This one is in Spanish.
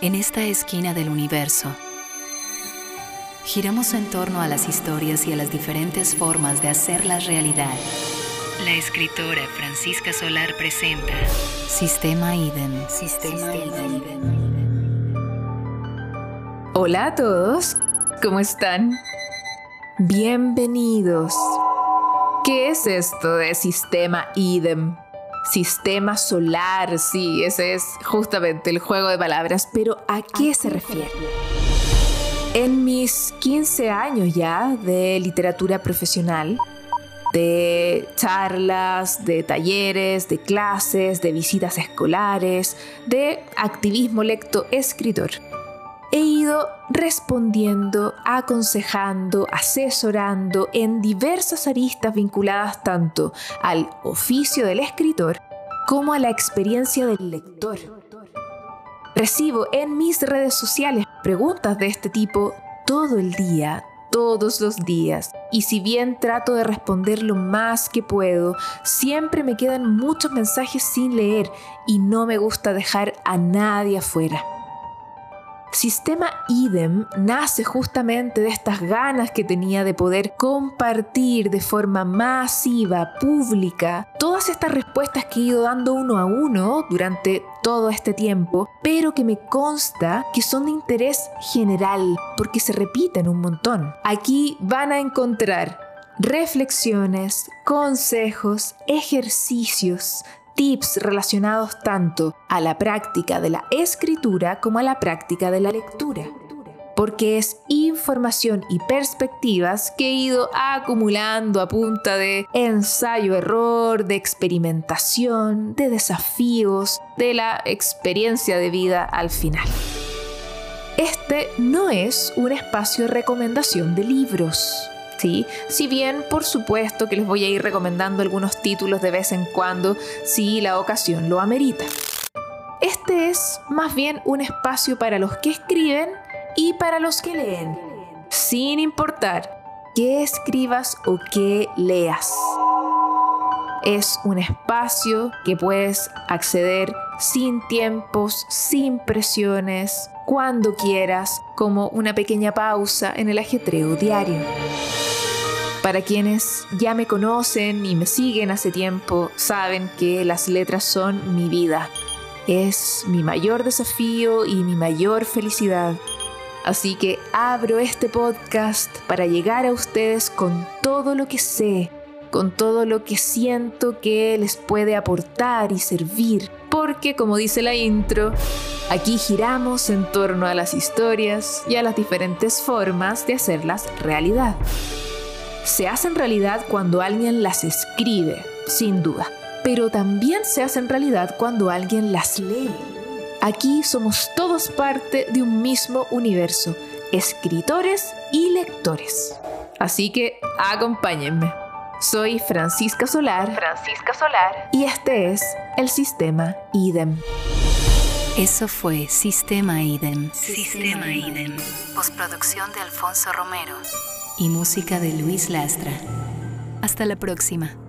En esta esquina del universo, giramos en torno a las historias y a las diferentes formas de hacerlas realidad. La escritora Francisca Solar presenta Sistema Idem. Sistema, Idem. Hola a todos, ¿cómo están? Bienvenidos. ¿Qué es esto de sistema idem? Sistema solar, sí, ese es justamente el juego de palabras, pero ¿a qué se refiere? En mis 15 años ya de literatura profesional, de charlas, de talleres, de clases, de visitas escolares, de activismo lecto escritor, he ido respondiendo, aconsejando, asesorando en diversas aristas vinculadas tanto al oficio del escritor como a la experiencia del lector. Recibo en mis redes sociales preguntas de este tipo todo el día, todos los días, y si bien trato de responder lo más que puedo, siempre me quedan muchos mensajes sin leer y no me gusta dejar a nadie afuera. Sistema idem nace justamente de estas ganas que tenía de poder compartir de forma masiva, pública, todas estas respuestas que he ido dando uno a uno durante todo este tiempo, pero que me consta que son de interés general porque se repiten un montón. Aquí van a encontrar reflexiones, consejos, ejercicios, tips relacionados tanto a la práctica de la escritura como a la práctica de la lectura. Porque es información y perspectivas que he ido acumulando a punta de ensayo-error, de experimentación, de desafíos, de la experiencia de vida al final. Este no es un espacio de recomendación de libros si bien, por supuesto, que les voy a ir recomendando algunos títulos de vez en cuando si la ocasión lo amerita. Este es más bien un espacio para los que escriben y para los que leen, sin importar qué escribas o qué leas. Es un espacio que puedes acceder sin tiempos, sin presiones, cuando quieras, como una pequeña pausa en el ajetreo diario. Para quienes ya me conocen y me siguen hace tiempo, saben que las letras son mi vida. Es mi mayor desafío y mi mayor felicidad. Así que abro este podcast para llegar a ustedes con todo lo que sé, con todo lo que siento que les puede aportar y servir. Porque, como dice la intro, aquí giramos en torno a las historias y a las diferentes formas de hacerlas realidad se hacen realidad cuando alguien las escribe, sin duda, pero también se hacen realidad cuando alguien las lee. Aquí somos todos parte de un mismo universo, escritores y lectores. Así que acompáñenme. Soy Francisca Solar. Francisca Solar. Y este es el sistema IDEM. Eso fue Sistema IDEM. Sistema IDEM. Postproducción de Alfonso Romero y música de Luis Lastra. Hasta la próxima.